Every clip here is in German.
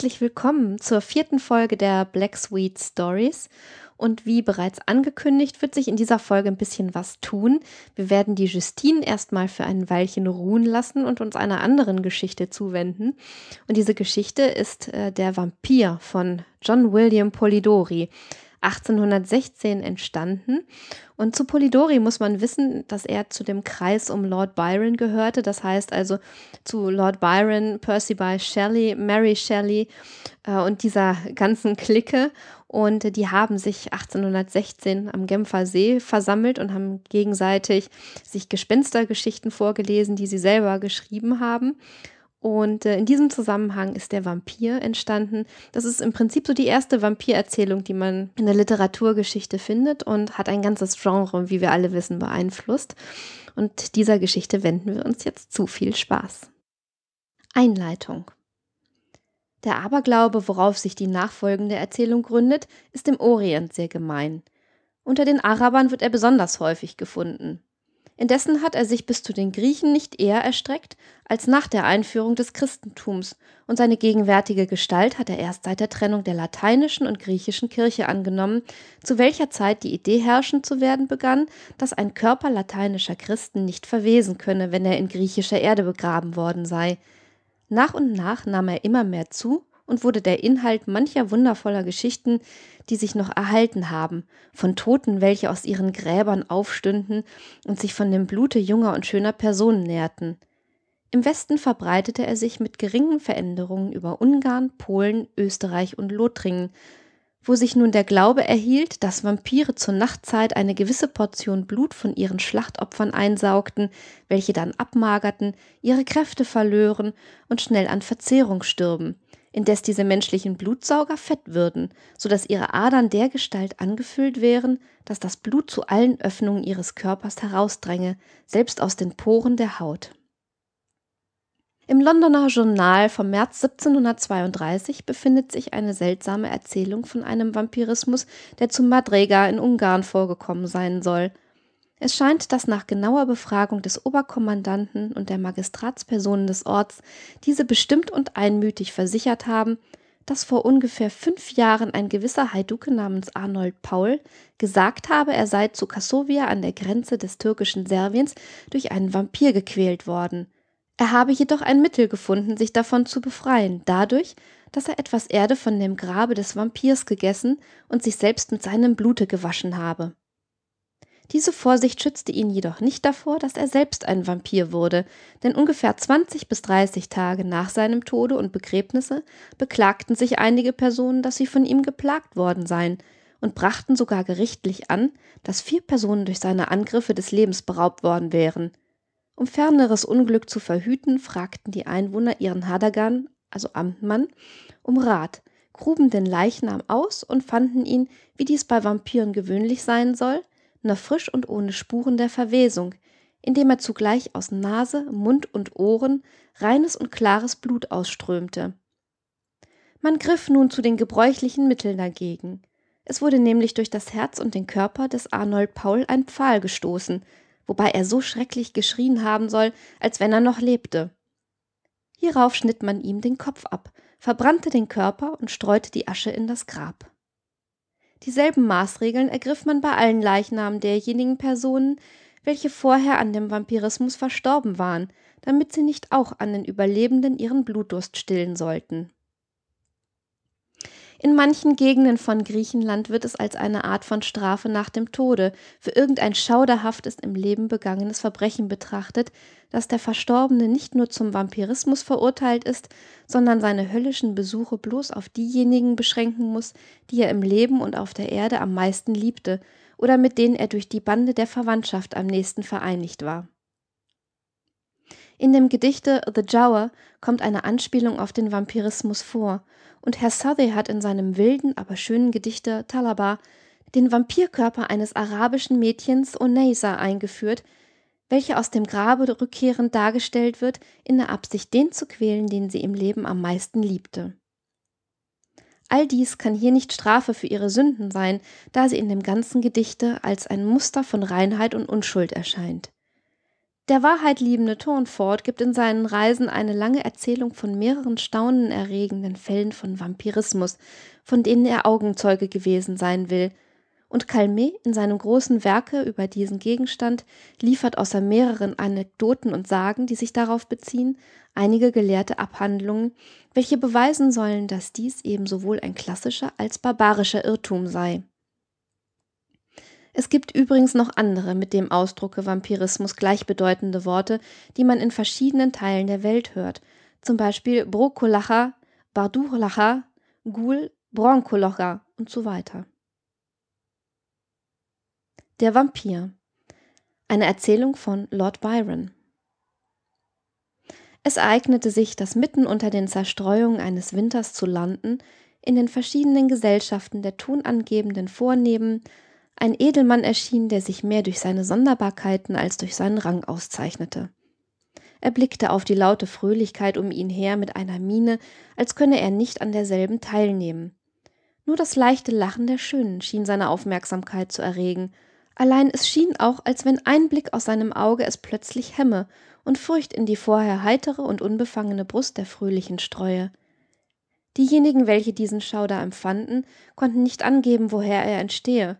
Herzlich willkommen zur vierten Folge der Black Sweet Stories. Und wie bereits angekündigt, wird sich in dieser Folge ein bisschen was tun. Wir werden die Justine erstmal für ein Weilchen ruhen lassen und uns einer anderen Geschichte zuwenden. Und diese Geschichte ist äh, der Vampir von John William Polidori. 1816 entstanden. Und zu Polidori muss man wissen, dass er zu dem Kreis um Lord Byron gehörte. Das heißt also zu Lord Byron, Percy Bysshe Shelley, Mary Shelley äh, und dieser ganzen Clique. Und die haben sich 1816 am Genfer See versammelt und haben gegenseitig sich Gespenstergeschichten vorgelesen, die sie selber geschrieben haben. Und äh, in diesem Zusammenhang ist der Vampir entstanden. Das ist im Prinzip so die erste Vampirerzählung, die man in der Literaturgeschichte findet und hat ein ganzes Genre, wie wir alle wissen, beeinflusst. Und dieser Geschichte wenden wir uns jetzt zu. Viel Spaß. Einleitung. Der Aberglaube, worauf sich die nachfolgende Erzählung gründet, ist im Orient sehr gemein. Unter den Arabern wird er besonders häufig gefunden. Indessen hat er sich bis zu den Griechen nicht eher erstreckt als nach der Einführung des Christentums, und seine gegenwärtige Gestalt hat er erst seit der Trennung der lateinischen und griechischen Kirche angenommen, zu welcher Zeit die Idee herrschend zu werden begann, dass ein Körper lateinischer Christen nicht verwesen könne, wenn er in griechischer Erde begraben worden sei. Nach und nach nahm er immer mehr zu und wurde der Inhalt mancher wundervoller Geschichten, die sich noch erhalten haben, von Toten, welche aus ihren Gräbern aufstünden und sich von dem Blute junger und schöner Personen nährten. Im Westen verbreitete er sich mit geringen Veränderungen über Ungarn, Polen, Österreich und Lothringen, wo sich nun der Glaube erhielt, dass Vampire zur Nachtzeit eine gewisse Portion Blut von ihren Schlachtopfern einsaugten, welche dann abmagerten, ihre Kräfte verlören und schnell an Verzehrung stürben, indes diese menschlichen Blutsauger fett würden, so dass ihre Adern dergestalt angefüllt wären, dass das Blut zu allen Öffnungen ihres Körpers herausdränge, selbst aus den Poren der Haut. Im Londoner Journal vom März 1732 befindet sich eine seltsame Erzählung von einem Vampirismus, der zu Madrega in Ungarn vorgekommen sein soll – es scheint, dass nach genauer Befragung des Oberkommandanten und der Magistratspersonen des Orts diese bestimmt und einmütig versichert haben, dass vor ungefähr fünf Jahren ein gewisser Heiduke namens Arnold Paul gesagt habe, er sei zu Kassovia an der Grenze des türkischen Serviens durch einen Vampir gequält worden. Er habe jedoch ein Mittel gefunden, sich davon zu befreien, dadurch, dass er etwas Erde von dem Grabe des Vampirs gegessen und sich selbst mit seinem Blute gewaschen habe. Diese Vorsicht schützte ihn jedoch nicht davor, dass er selbst ein Vampir wurde, denn ungefähr 20 bis 30 Tage nach seinem Tode und Begräbnisse beklagten sich einige Personen, dass sie von ihm geplagt worden seien und brachten sogar gerichtlich an, dass vier Personen durch seine Angriffe des Lebens beraubt worden wären. Um ferneres Unglück zu verhüten, fragten die Einwohner ihren Hadagan, also Amtmann, um Rat, gruben den Leichnam aus und fanden ihn, wie dies bei Vampiren gewöhnlich sein soll, noch frisch und ohne Spuren der Verwesung, indem er zugleich aus Nase, Mund und Ohren reines und klares Blut ausströmte. Man griff nun zu den gebräuchlichen Mitteln dagegen. Es wurde nämlich durch das Herz und den Körper des Arnold Paul ein Pfahl gestoßen, wobei er so schrecklich geschrien haben soll, als wenn er noch lebte. Hierauf schnitt man ihm den Kopf ab, verbrannte den Körper und streute die Asche in das Grab. Dieselben Maßregeln ergriff man bei allen Leichnamen derjenigen Personen, welche vorher an dem Vampirismus verstorben waren, damit sie nicht auch an den Überlebenden ihren Blutdurst stillen sollten. In manchen Gegenden von Griechenland wird es als eine Art von Strafe nach dem Tode für irgendein schauderhaftes im Leben begangenes Verbrechen betrachtet, dass der Verstorbene nicht nur zum Vampirismus verurteilt ist, sondern seine höllischen Besuche bloß auf diejenigen beschränken muss, die er im Leben und auf der Erde am meisten liebte oder mit denen er durch die Bande der Verwandtschaft am nächsten vereinigt war. In dem Gedichte The Giaour kommt eine Anspielung auf den Vampirismus vor, und Herr Southey hat in seinem wilden, aber schönen Gedichte Talaba den Vampirkörper eines arabischen Mädchens Oneisa eingeführt, welche aus dem Grabe rückkehrend dargestellt wird, in der Absicht, den zu quälen, den sie im Leben am meisten liebte. All dies kann hier nicht Strafe für ihre Sünden sein, da sie in dem ganzen Gedichte als ein Muster von Reinheit und Unschuld erscheint. Der wahrheitliebende Turnford gibt in seinen Reisen eine lange Erzählung von mehreren staunenerregenden Fällen von Vampirismus, von denen er Augenzeuge gewesen sein will, und Calmet in seinem großen Werke über diesen Gegenstand liefert außer mehreren Anekdoten und Sagen, die sich darauf beziehen, einige gelehrte Abhandlungen, welche beweisen sollen, dass dies eben sowohl ein klassischer als barbarischer Irrtum sei. Es gibt übrigens noch andere mit dem Ausdrucke Vampirismus gleichbedeutende Worte, die man in verschiedenen Teilen der Welt hört, zum Beispiel Brokolacha, Bardurlacha, Ghoul, Bronkolocha und so weiter. Der Vampir. Eine Erzählung von Lord Byron. Es ereignete sich, dass mitten unter den Zerstreuungen eines Winters zu London in den verschiedenen Gesellschaften der tonangebenden Vornehmen ein Edelmann erschien, der sich mehr durch seine Sonderbarkeiten als durch seinen Rang auszeichnete. Er blickte auf die laute Fröhlichkeit um ihn her mit einer Miene, als könne er nicht an derselben teilnehmen. Nur das leichte Lachen der Schönen schien seine Aufmerksamkeit zu erregen, Allein es schien auch, als wenn ein Blick aus seinem Auge es plötzlich hemme und Furcht in die vorher heitere und unbefangene Brust der Fröhlichen streue. Diejenigen, welche diesen Schauder empfanden, konnten nicht angeben, woher er entstehe.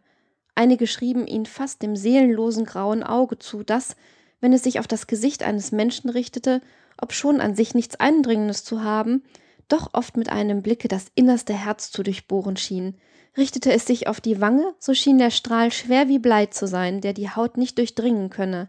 Einige schrieben ihn fast dem seelenlosen grauen Auge zu, das, wenn es sich auf das Gesicht eines Menschen richtete, obschon an sich nichts Eindringendes zu haben, doch oft mit einem Blicke das innerste Herz zu durchbohren schien, Richtete es sich auf die Wange, so schien der Strahl schwer wie Blei zu sein, der die Haut nicht durchdringen könne.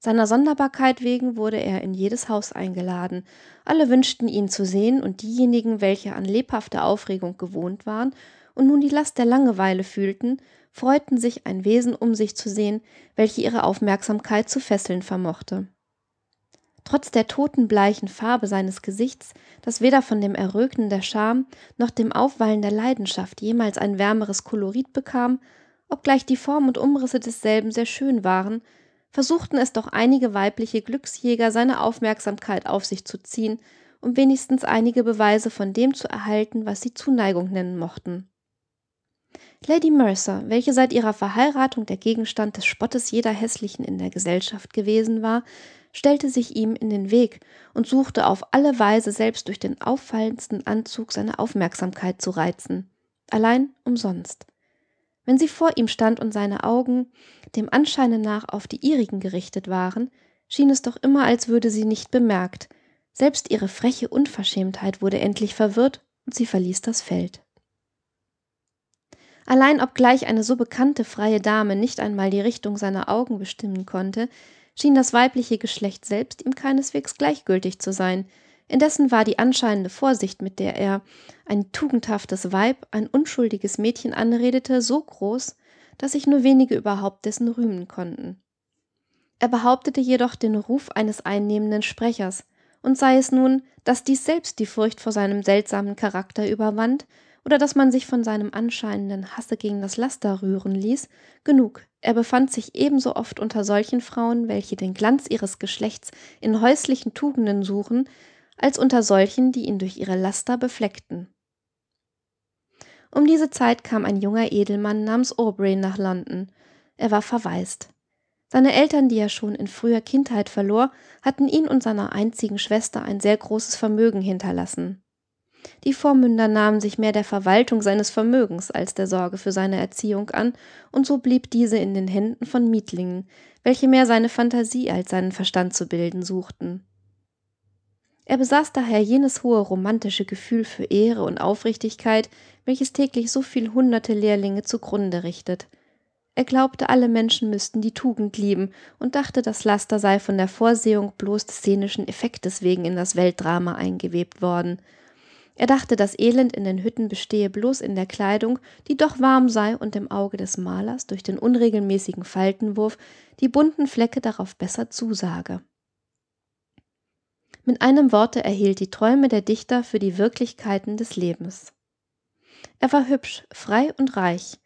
Seiner Sonderbarkeit wegen wurde er in jedes Haus eingeladen. Alle wünschten ihn zu sehen, und diejenigen, welche an lebhafter Aufregung gewohnt waren und nun die Last der Langeweile fühlten, freuten sich, ein Wesen um sich zu sehen, welche ihre Aufmerksamkeit zu fesseln vermochte. Trotz der totenbleichen Farbe seines Gesichts, das weder von dem Erröten der Scham noch dem Aufwallen der Leidenschaft jemals ein wärmeres Kolorit bekam, obgleich die Form und Umrisse desselben sehr schön waren, versuchten es doch einige weibliche Glücksjäger seine Aufmerksamkeit auf sich zu ziehen, um wenigstens einige Beweise von dem zu erhalten, was sie Zuneigung nennen mochten. Lady Mercer, welche seit ihrer Verheiratung der Gegenstand des Spottes jeder Hässlichen in der Gesellschaft gewesen war, stellte sich ihm in den Weg und suchte auf alle Weise selbst durch den auffallendsten Anzug seine Aufmerksamkeit zu reizen. Allein umsonst. Wenn sie vor ihm stand und seine Augen dem Anscheine nach auf die ihrigen gerichtet waren, schien es doch immer, als würde sie nicht bemerkt. Selbst ihre freche Unverschämtheit wurde endlich verwirrt und sie verließ das Feld. Allein obgleich eine so bekannte freie Dame nicht einmal die Richtung seiner Augen bestimmen konnte, schien das weibliche Geschlecht selbst ihm keineswegs gleichgültig zu sein. Indessen war die anscheinende Vorsicht, mit der er ein tugendhaftes Weib, ein unschuldiges Mädchen anredete, so groß, dass sich nur wenige überhaupt dessen rühmen konnten. Er behauptete jedoch den Ruf eines einnehmenden Sprechers, und sei es nun, dass dies selbst die Furcht vor seinem seltsamen Charakter überwand, oder dass man sich von seinem anscheinenden Hasse gegen das Laster rühren ließ, genug, er befand sich ebenso oft unter solchen Frauen, welche den Glanz ihres Geschlechts in häuslichen Tugenden suchen, als unter solchen, die ihn durch ihre Laster befleckten. Um diese Zeit kam ein junger Edelmann namens Aubrey nach London. Er war verwaist. Seine Eltern, die er schon in früher Kindheit verlor, hatten ihn und seiner einzigen Schwester ein sehr großes Vermögen hinterlassen. Die Vormünder nahmen sich mehr der Verwaltung seines Vermögens als der Sorge für seine Erziehung an, und so blieb diese in den Händen von Mietlingen, welche mehr seine Fantasie als seinen Verstand zu bilden suchten. Er besaß daher jenes hohe romantische Gefühl für Ehre und Aufrichtigkeit, welches täglich so viel hunderte Lehrlinge zugrunde richtet. Er glaubte, alle Menschen müssten die Tugend lieben und dachte, das Laster sei von der Vorsehung bloß des szenischen Effektes wegen in das Weltdrama eingewebt worden – er dachte, das Elend in den Hütten bestehe bloß in der Kleidung, die doch warm sei und dem Auge des Malers durch den unregelmäßigen Faltenwurf die bunten Flecke darauf besser zusage. Mit einem Worte erhielt die Träume der Dichter für die Wirklichkeiten des Lebens. Er war hübsch, frei und reich,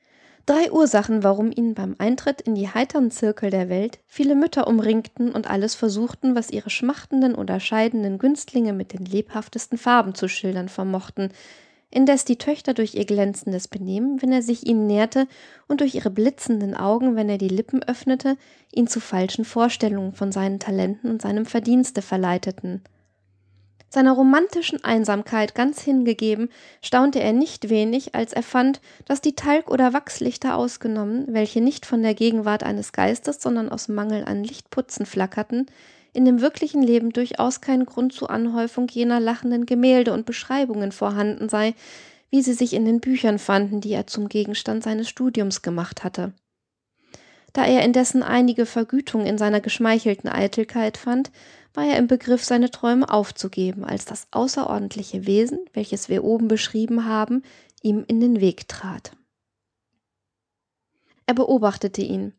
Drei Ursachen, warum ihn beim Eintritt in die heiteren Zirkel der Welt viele Mütter umringten und alles versuchten, was ihre schmachtenden oder scheidenden Günstlinge mit den lebhaftesten Farben zu schildern vermochten. indes die Töchter durch ihr glänzendes Benehmen, wenn er sich ihnen näherte, und durch ihre blitzenden Augen, wenn er die Lippen öffnete, ihn zu falschen Vorstellungen von seinen Talenten und seinem Verdienste verleiteten. Seiner romantischen Einsamkeit ganz hingegeben, staunte er nicht wenig, als er fand, dass die Talg- oder Wachslichter ausgenommen, welche nicht von der Gegenwart eines Geistes, sondern aus Mangel an Lichtputzen flackerten, in dem wirklichen Leben durchaus kein Grund zur Anhäufung jener lachenden Gemälde und Beschreibungen vorhanden sei, wie sie sich in den Büchern fanden, die er zum Gegenstand seines Studiums gemacht hatte. Da er indessen einige Vergütung in seiner geschmeichelten Eitelkeit fand, war er im Begriff, seine Träume aufzugeben, als das außerordentliche Wesen, welches wir oben beschrieben haben, ihm in den Weg trat. Er beobachtete ihn,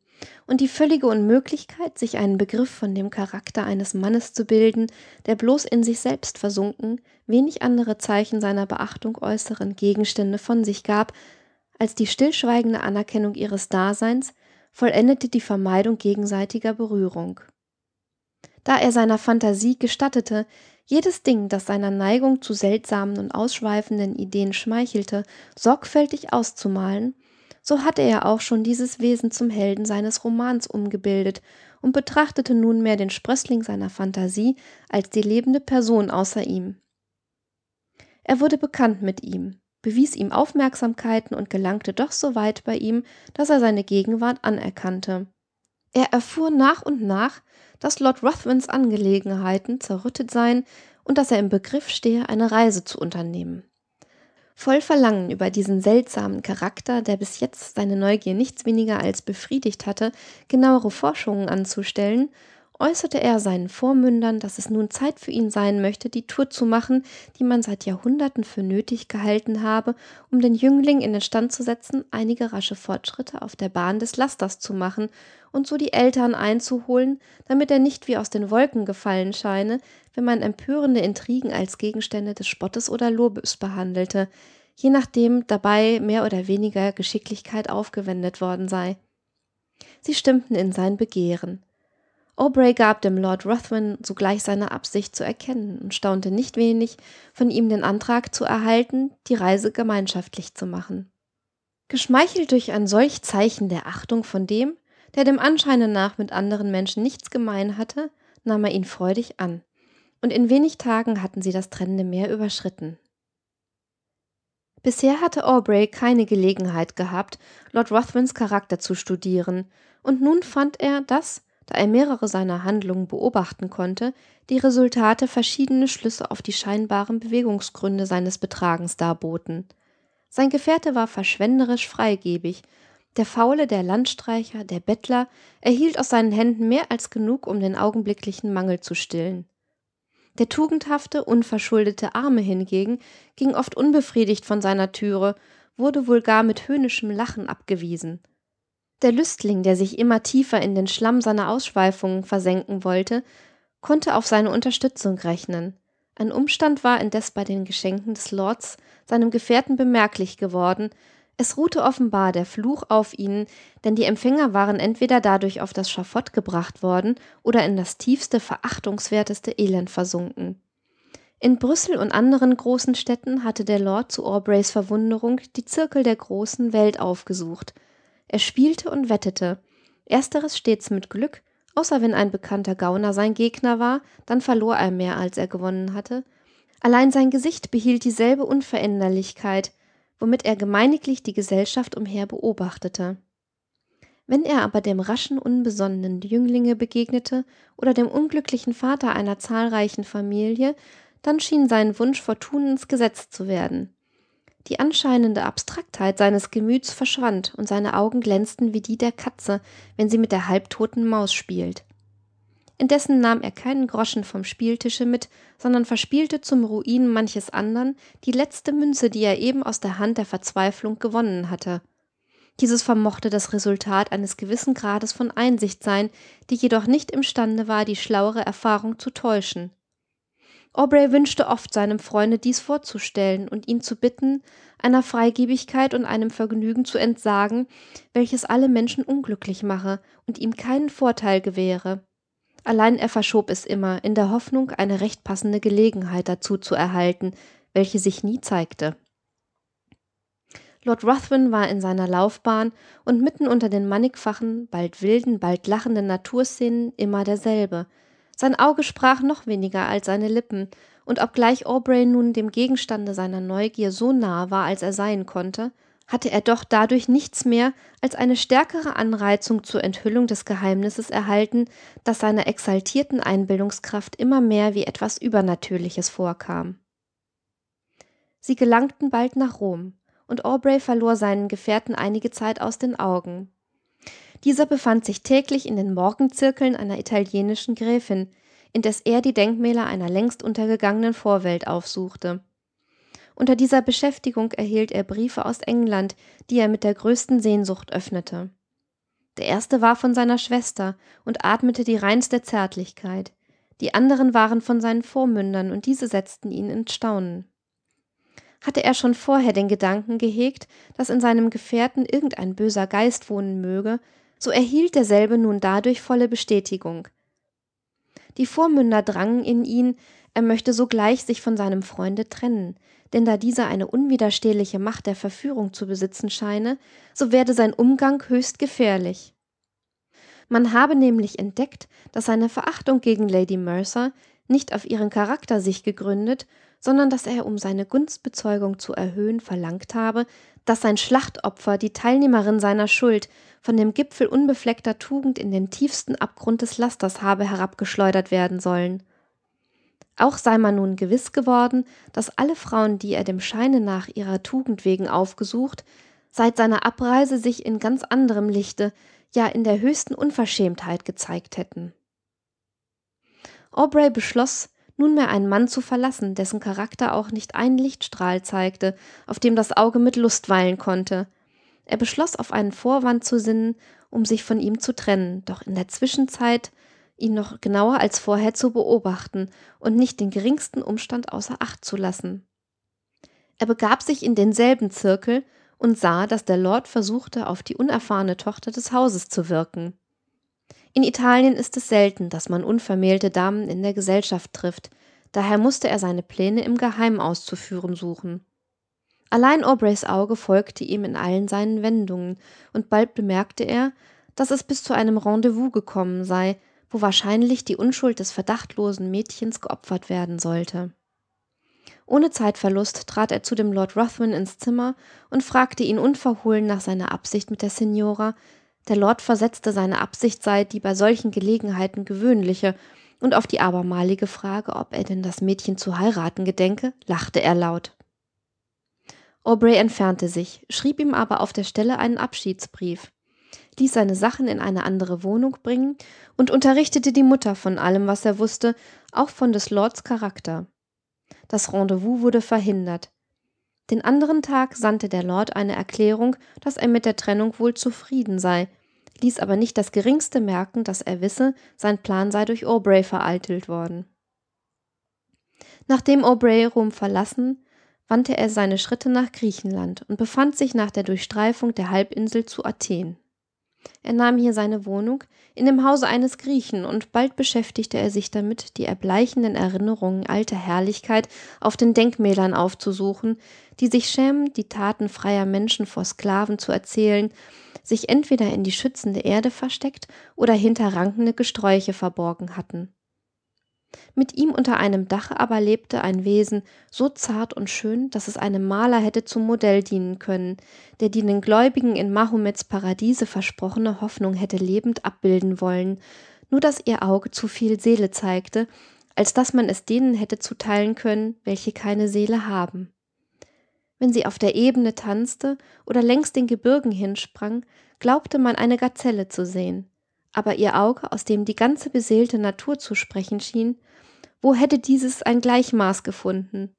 und die völlige Unmöglichkeit, sich einen Begriff von dem Charakter eines Mannes zu bilden, der bloß in sich selbst versunken, wenig andere Zeichen seiner Beachtung äußeren Gegenstände von sich gab, als die stillschweigende Anerkennung ihres Daseins, vollendete die Vermeidung gegenseitiger Berührung. Da er seiner Fantasie gestattete, jedes Ding, das seiner Neigung zu seltsamen und ausschweifenden Ideen schmeichelte, sorgfältig auszumalen, so hatte er auch schon dieses Wesen zum Helden seines Romans umgebildet und betrachtete nunmehr den Sprössling seiner Fantasie als die lebende Person außer ihm. Er wurde bekannt mit ihm, bewies ihm Aufmerksamkeiten und gelangte doch so weit bei ihm, dass er seine Gegenwart anerkannte. Er erfuhr nach und nach, dass Lord Ruthvens Angelegenheiten zerrüttet seien und dass er im Begriff stehe, eine Reise zu unternehmen. Voll Verlangen über diesen seltsamen Charakter, der bis jetzt seine Neugier nichts weniger als befriedigt hatte, genauere Forschungen anzustellen, äußerte er seinen Vormündern, dass es nun Zeit für ihn sein möchte, die Tour zu machen, die man seit Jahrhunderten für nötig gehalten habe, um den Jüngling in den Stand zu setzen, einige rasche Fortschritte auf der Bahn des Lasters zu machen und so die Eltern einzuholen, damit er nicht wie aus den Wolken gefallen scheine, wenn man empörende Intrigen als Gegenstände des Spottes oder Lobes behandelte, je nachdem dabei mehr oder weniger Geschicklichkeit aufgewendet worden sei. Sie stimmten in sein Begehren. Aubrey gab dem Lord Ruthven sogleich seine Absicht zu erkennen und staunte nicht wenig, von ihm den Antrag zu erhalten, die Reise gemeinschaftlich zu machen. Geschmeichelt durch ein solch Zeichen der Achtung von dem, der dem Anscheine nach mit anderen Menschen nichts gemein hatte, nahm er ihn freudig an und in wenig Tagen hatten sie das trennende Meer überschritten. Bisher hatte Aubrey keine Gelegenheit gehabt, Lord Ruthvens Charakter zu studieren, und nun fand er, dass, da er mehrere seiner Handlungen beobachten konnte, die Resultate verschiedene Schlüsse auf die scheinbaren Bewegungsgründe seines Betragens darboten. Sein Gefährte war verschwenderisch freigebig, der Faule, der Landstreicher, der Bettler erhielt aus seinen Händen mehr als genug, um den augenblicklichen Mangel zu stillen. Der tugendhafte, unverschuldete Arme hingegen ging oft unbefriedigt von seiner Türe, wurde wohl gar mit höhnischem Lachen abgewiesen. Der Lüstling, der sich immer tiefer in den Schlamm seiner Ausschweifungen versenken wollte, konnte auf seine Unterstützung rechnen. Ein Umstand war indes bei den Geschenken des Lords seinem Gefährten bemerklich geworden, es ruhte offenbar der Fluch auf ihnen, denn die Empfänger waren entweder dadurch auf das Schafott gebracht worden oder in das tiefste, verachtungswerteste Elend versunken. In Brüssel und anderen großen Städten hatte der Lord zu Aubreys Verwunderung die Zirkel der großen Welt aufgesucht. Er spielte und wettete, ersteres stets mit Glück, außer wenn ein bekannter Gauner sein Gegner war, dann verlor er mehr, als er gewonnen hatte. Allein sein Gesicht behielt dieselbe Unveränderlichkeit, womit er gemeiniglich die Gesellschaft umher beobachtete. Wenn er aber dem raschen, unbesonnenen Jünglinge begegnete oder dem unglücklichen Vater einer zahlreichen Familie, dann schien sein Wunsch Fortunens Gesetz zu werden. Die anscheinende Abstraktheit seines Gemüts verschwand und seine Augen glänzten wie die der Katze, wenn sie mit der halbtoten Maus spielt. Indessen nahm er keinen Groschen vom Spieltische mit, sondern verspielte zum Ruin manches andern die letzte Münze, die er eben aus der Hand der Verzweiflung gewonnen hatte. Dieses vermochte das Resultat eines gewissen Grades von Einsicht sein, die jedoch nicht imstande war, die schlauere Erfahrung zu täuschen. Aubrey wünschte oft seinem Freunde dies vorzustellen und ihn zu bitten, einer Freigebigkeit und einem Vergnügen zu entsagen, welches alle Menschen unglücklich mache und ihm keinen Vorteil gewähre. Allein er verschob es immer, in der Hoffnung, eine recht passende Gelegenheit dazu zu erhalten, welche sich nie zeigte. Lord Ruthven war in seiner Laufbahn und mitten unter den mannigfachen, bald wilden, bald lachenden Naturszenen immer derselbe. Sein Auge sprach noch weniger als seine Lippen, und obgleich Aubrey nun dem Gegenstande seiner Neugier so nahe war, als er sein konnte, hatte er doch dadurch nichts mehr als eine stärkere Anreizung zur Enthüllung des Geheimnisses erhalten, das seiner exaltierten Einbildungskraft immer mehr wie etwas Übernatürliches vorkam. Sie gelangten bald nach Rom, und Aubrey verlor seinen Gefährten einige Zeit aus den Augen. Dieser befand sich täglich in den Morgenzirkeln einer italienischen Gräfin, indes er die Denkmäler einer längst untergegangenen Vorwelt aufsuchte. Unter dieser Beschäftigung erhielt er Briefe aus England, die er mit der größten Sehnsucht öffnete. Der erste war von seiner Schwester und atmete die reinste Zärtlichkeit, die anderen waren von seinen Vormündern und diese setzten ihn ins Staunen. Hatte er schon vorher den Gedanken gehegt, dass in seinem Gefährten irgendein böser Geist wohnen möge, so erhielt derselbe nun dadurch volle Bestätigung. Die Vormünder drangen in ihn, er möchte sogleich sich von seinem Freunde trennen, denn da dieser eine unwiderstehliche Macht der Verführung zu besitzen scheine, so werde sein Umgang höchst gefährlich. Man habe nämlich entdeckt, dass seine Verachtung gegen Lady Mercer nicht auf ihren Charakter sich gegründet, sondern dass er, um seine Gunstbezeugung zu erhöhen, verlangt habe, dass sein Schlachtopfer, die Teilnehmerin seiner Schuld, von dem Gipfel unbefleckter Tugend in den tiefsten Abgrund des Lasters habe herabgeschleudert werden sollen. Auch sei man nun gewiss geworden, dass alle Frauen, die er dem Scheine nach ihrer Tugend wegen aufgesucht, seit seiner Abreise sich in ganz anderem Lichte, ja in der höchsten Unverschämtheit gezeigt hätten. Aubrey beschloss, nunmehr einen Mann zu verlassen, dessen Charakter auch nicht einen Lichtstrahl zeigte, auf dem das Auge mit Lust weilen konnte. Er beschloss, auf einen Vorwand zu sinnen, um sich von ihm zu trennen, doch in der Zwischenzeit ihn noch genauer als vorher zu beobachten und nicht den geringsten Umstand außer Acht zu lassen. Er begab sich in denselben Zirkel und sah, dass der Lord versuchte, auf die unerfahrene Tochter des Hauses zu wirken. In Italien ist es selten, dass man unvermählte Damen in der Gesellschaft trifft, daher musste er seine Pläne im Geheimen auszuführen suchen. Allein Aubreys Auge folgte ihm in allen seinen Wendungen, und bald bemerkte er, dass es bis zu einem Rendezvous gekommen sei, wo wahrscheinlich die Unschuld des verdachtlosen Mädchens geopfert werden sollte. Ohne Zeitverlust trat er zu dem Lord Ruthven ins Zimmer und fragte ihn unverhohlen nach seiner Absicht mit der Signora. Der Lord versetzte, seine Absicht sei die bei solchen Gelegenheiten gewöhnliche, und auf die abermalige Frage, ob er denn das Mädchen zu heiraten gedenke, lachte er laut. Aubrey entfernte sich, schrieb ihm aber auf der Stelle einen Abschiedsbrief ließ seine Sachen in eine andere Wohnung bringen und unterrichtete die Mutter von allem, was er wusste, auch von des Lords Charakter. Das Rendezvous wurde verhindert. Den anderen Tag sandte der Lord eine Erklärung, dass er mit der Trennung wohl zufrieden sei, ließ aber nicht das geringste merken, dass er wisse, sein Plan sei durch Aubrey vereitelt worden. Nachdem Aubrey Rom verlassen, wandte er seine Schritte nach Griechenland und befand sich nach der Durchstreifung der Halbinsel zu Athen. Er nahm hier seine Wohnung in dem Hause eines Griechen, und bald beschäftigte er sich damit, die erbleichenden Erinnerungen alter Herrlichkeit auf den Denkmälern aufzusuchen, die sich schämen, die Taten freier Menschen vor Sklaven zu erzählen, sich entweder in die schützende Erde versteckt oder hinter rankende Gesträuche verborgen hatten. Mit ihm unter einem Dache aber lebte ein Wesen so zart und schön, dass es einem Maler hätte zum Modell dienen können, der die den Gläubigen in Mahomets Paradiese versprochene Hoffnung hätte lebend abbilden wollen, nur dass ihr Auge zu viel Seele zeigte, als dass man es denen hätte zuteilen können, welche keine Seele haben. Wenn sie auf der Ebene tanzte oder längs den Gebirgen hinsprang, glaubte man eine Gazelle zu sehen aber ihr Auge, aus dem die ganze beseelte Natur zu sprechen schien, wo hätte dieses ein Gleichmaß gefunden?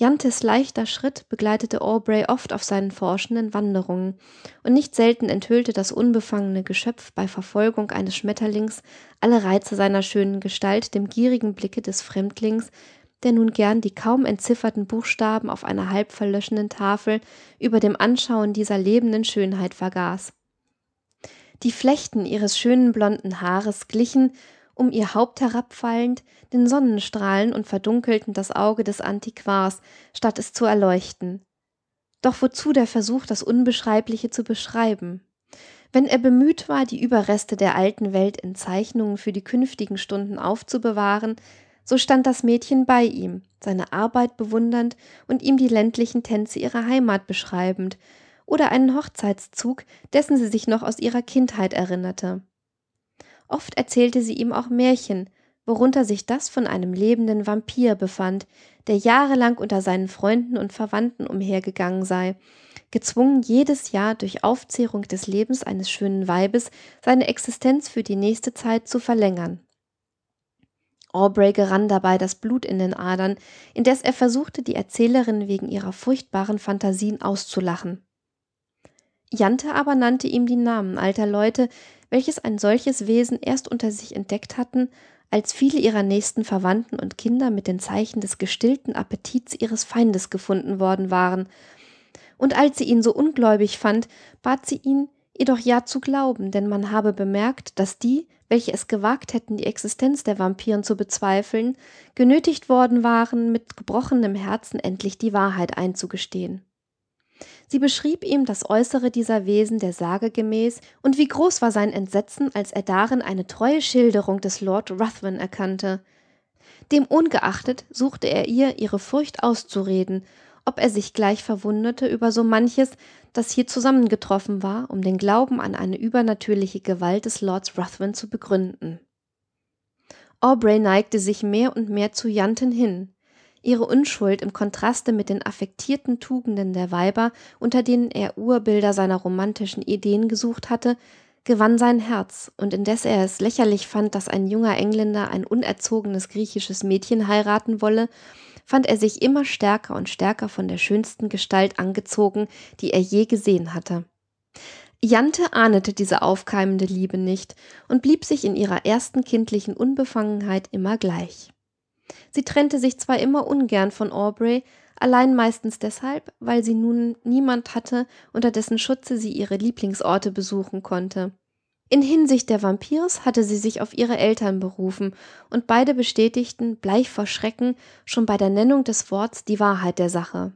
Jantes leichter Schritt begleitete Aubrey oft auf seinen forschenden Wanderungen, und nicht selten enthüllte das unbefangene Geschöpf bei Verfolgung eines Schmetterlings alle Reize seiner schönen Gestalt dem gierigen Blicke des Fremdlings, der nun gern die kaum entzifferten Buchstaben auf einer halb verlöschenden Tafel über dem Anschauen dieser lebenden Schönheit vergaß. Die Flechten ihres schönen blonden Haares glichen, um ihr Haupt herabfallend, den Sonnenstrahlen und verdunkelten das Auge des Antiquars, statt es zu erleuchten. Doch wozu der Versuch, das Unbeschreibliche zu beschreiben? Wenn er bemüht war, die Überreste der alten Welt in Zeichnungen für die künftigen Stunden aufzubewahren, so stand das Mädchen bei ihm, seine Arbeit bewundernd und ihm die ländlichen Tänze ihrer Heimat beschreibend oder einen Hochzeitszug, dessen sie sich noch aus ihrer Kindheit erinnerte. Oft erzählte sie ihm auch Märchen, worunter sich das von einem lebenden Vampir befand, der jahrelang unter seinen Freunden und Verwandten umhergegangen sei, gezwungen jedes Jahr durch Aufzehrung des Lebens eines schönen Weibes seine Existenz für die nächste Zeit zu verlängern. Aubrey gerann dabei das Blut in den Adern, indes er versuchte, die Erzählerin wegen ihrer furchtbaren Fantasien auszulachen. Jante aber nannte ihm die Namen alter Leute, welches ein solches Wesen erst unter sich entdeckt hatten, als viele ihrer nächsten Verwandten und Kinder mit den Zeichen des gestillten Appetits ihres Feindes gefunden worden waren. Und als sie ihn so ungläubig fand, bat sie ihn, ihr doch ja zu glauben, denn man habe bemerkt, dass die, welche es gewagt hätten, die Existenz der Vampiren zu bezweifeln, genötigt worden waren, mit gebrochenem Herzen endlich die Wahrheit einzugestehen. Sie beschrieb ihm das Äußere dieser Wesen der Sage gemäß, und wie groß war sein Entsetzen, als er darin eine treue Schilderung des Lord Ruthven erkannte. Dem ungeachtet suchte er ihr ihre Furcht auszureden, ob er sich gleich verwunderte über so manches, das hier zusammengetroffen war, um den Glauben an eine übernatürliche Gewalt des Lords Ruthven zu begründen. Aubrey neigte sich mehr und mehr zu Janten hin. Ihre Unschuld im Kontraste mit den affektierten Tugenden der Weiber, unter denen er Urbilder seiner romantischen Ideen gesucht hatte, gewann sein Herz, und indes er es lächerlich fand, dass ein junger Engländer ein unerzogenes griechisches Mädchen heiraten wolle, fand er sich immer stärker und stärker von der schönsten Gestalt angezogen, die er je gesehen hatte. Jante ahnete diese aufkeimende Liebe nicht und blieb sich in ihrer ersten kindlichen Unbefangenheit immer gleich. Sie trennte sich zwar immer ungern von Aubrey, allein meistens deshalb, weil sie nun niemand hatte, unter dessen Schutze sie ihre Lieblingsorte besuchen konnte. In Hinsicht der Vampirs hatte sie sich auf ihre Eltern berufen, und beide bestätigten, bleich vor Schrecken, schon bei der Nennung des Worts die Wahrheit der Sache.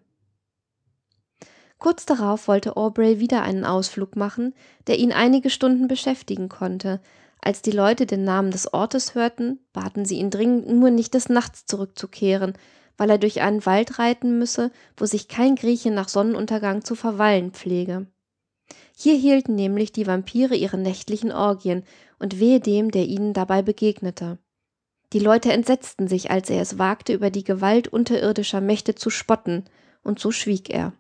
Kurz darauf wollte Aubrey wieder einen Ausflug machen, der ihn einige Stunden beschäftigen konnte, als die Leute den Namen des Ortes hörten, baten sie ihn dringend, nur nicht des Nachts zurückzukehren, weil er durch einen Wald reiten müsse, wo sich kein Grieche nach Sonnenuntergang zu verweilen pflege. Hier hielten nämlich die Vampire ihre nächtlichen Orgien, und wehe dem, der ihnen dabei begegnete. Die Leute entsetzten sich, als er es wagte, über die Gewalt unterirdischer Mächte zu spotten, und so schwieg er.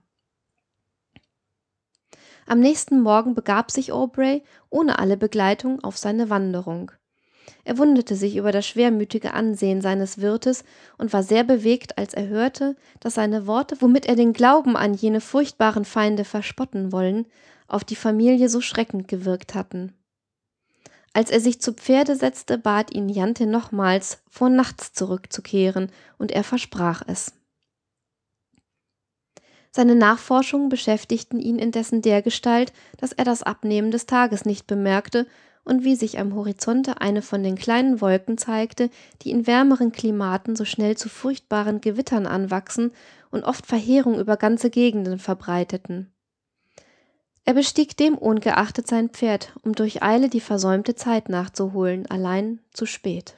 Am nächsten Morgen begab sich Aubrey ohne alle Begleitung auf seine Wanderung. Er wunderte sich über das schwermütige Ansehen seines Wirtes und war sehr bewegt, als er hörte, dass seine Worte, womit er den Glauben an jene furchtbaren Feinde verspotten wollen, auf die Familie so schreckend gewirkt hatten. Als er sich zu Pferde setzte, bat ihn Jante nochmals, vor nachts zurückzukehren, und er versprach es. Seine Nachforschungen beschäftigten ihn indessen dergestalt, dass er das Abnehmen des Tages nicht bemerkte und wie sich am Horizonte eine von den kleinen Wolken zeigte, die in wärmeren Klimaten so schnell zu furchtbaren Gewittern anwachsen und oft Verheerung über ganze Gegenden verbreiteten. Er bestieg demungeachtet sein Pferd, um durch Eile die versäumte Zeit nachzuholen, allein zu spät.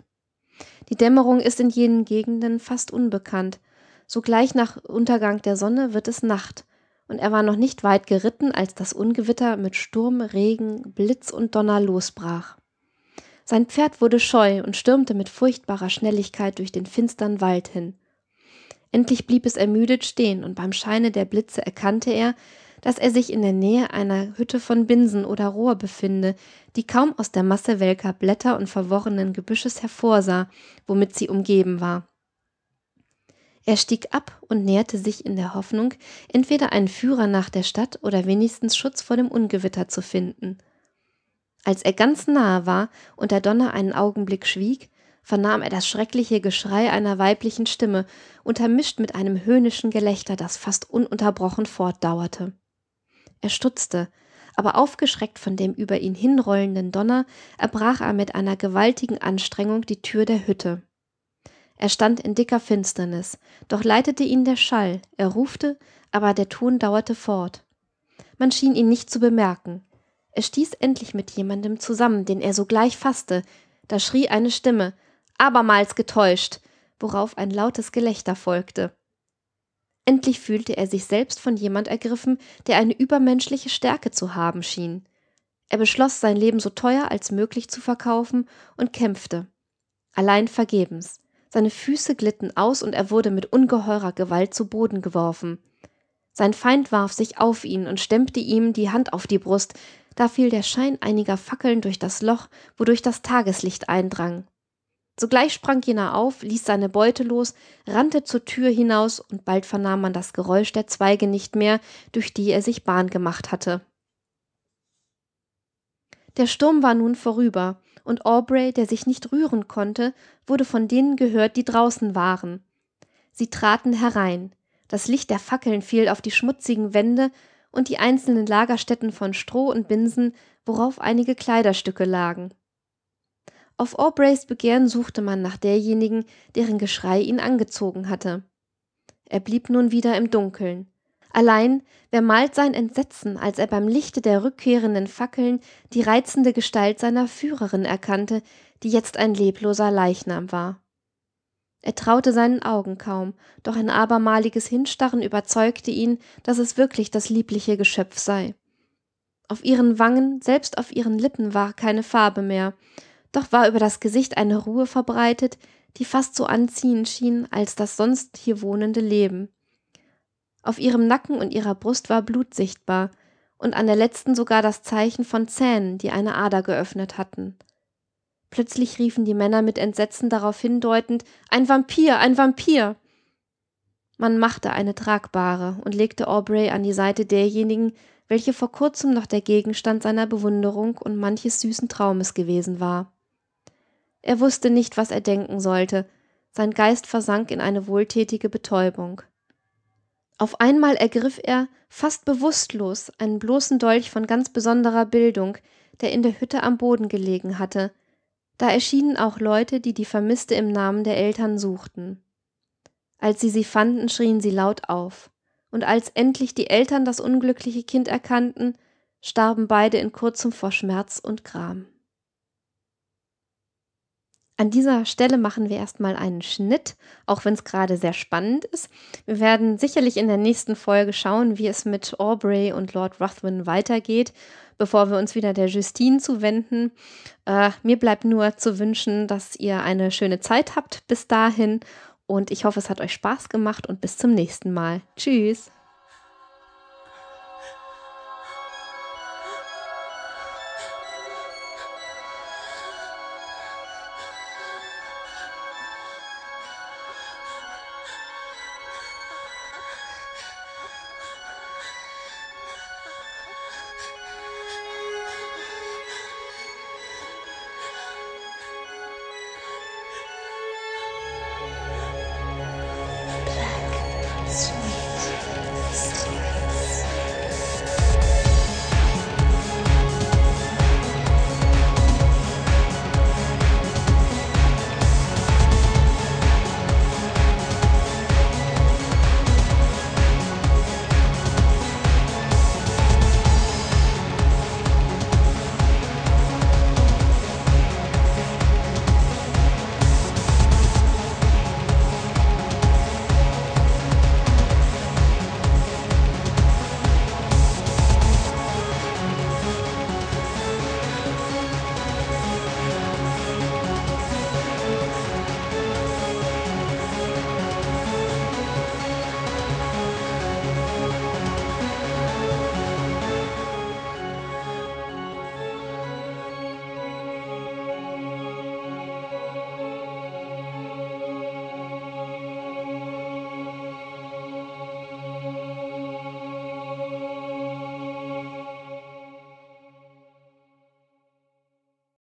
Die Dämmerung ist in jenen Gegenden fast unbekannt, Sogleich nach Untergang der Sonne wird es Nacht, und er war noch nicht weit geritten, als das Ungewitter mit Sturm, Regen, Blitz und Donner losbrach. Sein Pferd wurde scheu und stürmte mit furchtbarer Schnelligkeit durch den finstern Wald hin. Endlich blieb es ermüdet stehen, und beim Scheine der Blitze erkannte er, dass er sich in der Nähe einer Hütte von Binsen oder Rohr befinde, die kaum aus der Masse welker Blätter und verworrenen Gebüsches hervorsah, womit sie umgeben war. Er stieg ab und näherte sich in der Hoffnung, entweder einen Führer nach der Stadt oder wenigstens Schutz vor dem Ungewitter zu finden. Als er ganz nahe war und der Donner einen Augenblick schwieg, vernahm er das schreckliche Geschrei einer weiblichen Stimme, untermischt mit einem höhnischen Gelächter, das fast ununterbrochen fortdauerte. Er stutzte, aber aufgeschreckt von dem über ihn hinrollenden Donner, erbrach er mit einer gewaltigen Anstrengung die Tür der Hütte. Er stand in dicker Finsternis, doch leitete ihn der Schall, er rufte, aber der Ton dauerte fort. Man schien ihn nicht zu bemerken. Er stieß endlich mit jemandem zusammen, den er sogleich fasste. Da schrie eine Stimme, abermals getäuscht, worauf ein lautes Gelächter folgte. Endlich fühlte er sich selbst von jemand ergriffen, der eine übermenschliche Stärke zu haben schien. Er beschloss, sein Leben so teuer als möglich zu verkaufen und kämpfte. Allein vergebens. Seine Füße glitten aus und er wurde mit ungeheurer Gewalt zu Boden geworfen. Sein Feind warf sich auf ihn und stemmte ihm die Hand auf die Brust, da fiel der Schein einiger Fackeln durch das Loch, wodurch das Tageslicht eindrang. Sogleich sprang jener auf, ließ seine Beute los, rannte zur Tür hinaus, und bald vernahm man das Geräusch der Zweige nicht mehr, durch die er sich Bahn gemacht hatte. Der Sturm war nun vorüber, und Aubrey, der sich nicht rühren konnte, wurde von denen gehört, die draußen waren. Sie traten herein, das Licht der Fackeln fiel auf die schmutzigen Wände und die einzelnen Lagerstätten von Stroh und Binsen, worauf einige Kleiderstücke lagen. Auf Aubreys Begehren suchte man nach derjenigen, deren Geschrei ihn angezogen hatte. Er blieb nun wieder im Dunkeln. Allein, wer malt sein Entsetzen, als er beim Lichte der rückkehrenden Fackeln die reizende Gestalt seiner Führerin erkannte, die jetzt ein lebloser Leichnam war. Er traute seinen Augen kaum, doch ein abermaliges Hinstarren überzeugte ihn, dass es wirklich das liebliche Geschöpf sei. Auf ihren Wangen, selbst auf ihren Lippen war keine Farbe mehr, doch war über das Gesicht eine Ruhe verbreitet, die fast so anziehend schien als das sonst hier wohnende Leben. Auf ihrem Nacken und ihrer Brust war Blut sichtbar, und an der letzten sogar das Zeichen von Zähnen, die eine Ader geöffnet hatten. Plötzlich riefen die Männer mit Entsetzen darauf hindeutend Ein Vampir, ein Vampir. Man machte eine tragbare und legte Aubrey an die Seite derjenigen, welche vor kurzem noch der Gegenstand seiner Bewunderung und manches süßen Traumes gewesen war. Er wusste nicht, was er denken sollte, sein Geist versank in eine wohltätige Betäubung. Auf einmal ergriff er, fast bewusstlos, einen bloßen Dolch von ganz besonderer Bildung, der in der Hütte am Boden gelegen hatte, da erschienen auch Leute, die die Vermisste im Namen der Eltern suchten. Als sie sie fanden, schrien sie laut auf, und als endlich die Eltern das unglückliche Kind erkannten, starben beide in kurzem vor Schmerz und Gram. An dieser Stelle machen wir erstmal einen Schnitt, auch wenn es gerade sehr spannend ist. Wir werden sicherlich in der nächsten Folge schauen, wie es mit Aubrey und Lord Ruthven weitergeht bevor wir uns wieder der Justine zuwenden. Äh, mir bleibt nur zu wünschen, dass ihr eine schöne Zeit habt bis dahin und ich hoffe, es hat euch Spaß gemacht und bis zum nächsten Mal. Tschüss.